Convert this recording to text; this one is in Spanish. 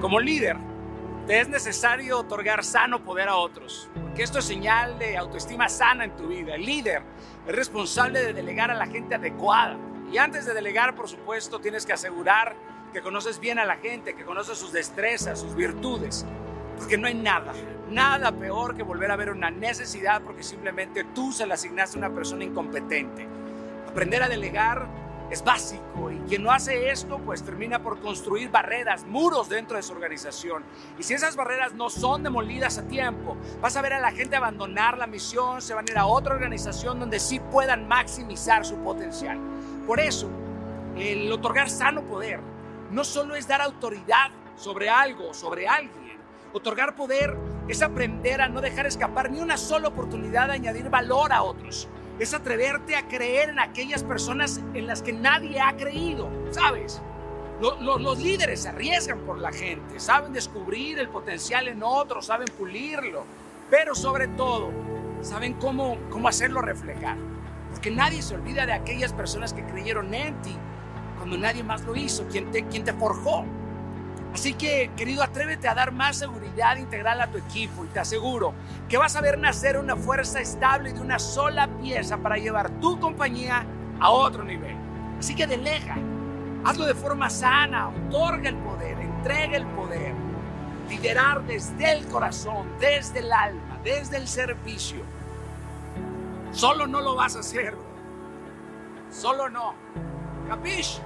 Como líder, te es necesario otorgar sano poder a otros, porque esto es señal de autoestima sana en tu vida. El líder es responsable de delegar a la gente adecuada. Y antes de delegar, por supuesto, tienes que asegurar que conoces bien a la gente, que conoces sus destrezas, sus virtudes. Porque no hay nada, nada peor que volver a ver una necesidad porque simplemente tú se la asignaste a una persona incompetente. Aprender a delegar es básico y quien no hace esto pues termina por construir barreras, muros dentro de su organización. Y si esas barreras no son demolidas a tiempo, vas a ver a la gente abandonar la misión, se van a ir a otra organización donde sí puedan maximizar su potencial. Por eso, el otorgar sano poder no solo es dar autoridad sobre algo, sobre alguien. Otorgar poder es aprender a no dejar escapar ni una sola oportunidad de añadir valor a otros es atreverte a creer en aquellas personas en las que nadie ha creído, ¿sabes? Los, líderes se arriesgan por la gente, saben descubrir el potencial en otros, saben pulirlo, pero sobre todo saben cómo, cómo hacerlo reflejar. Porque nadie se olvida de aquellas personas que creyeron en ti cuando nadie más lo hizo, quien te, quien te forjó. Así que, querido, atrévete a dar más seguridad integral a tu equipo y te aseguro que vas a ver nacer una fuerza estable de una sola pieza para llevar tu compañía a otro nivel. Así que delega, hazlo de forma sana, otorga el poder, entrega el poder. Liderar desde el corazón, desde el alma, desde el servicio. Solo no lo vas a hacer. Solo no. ¿Capish?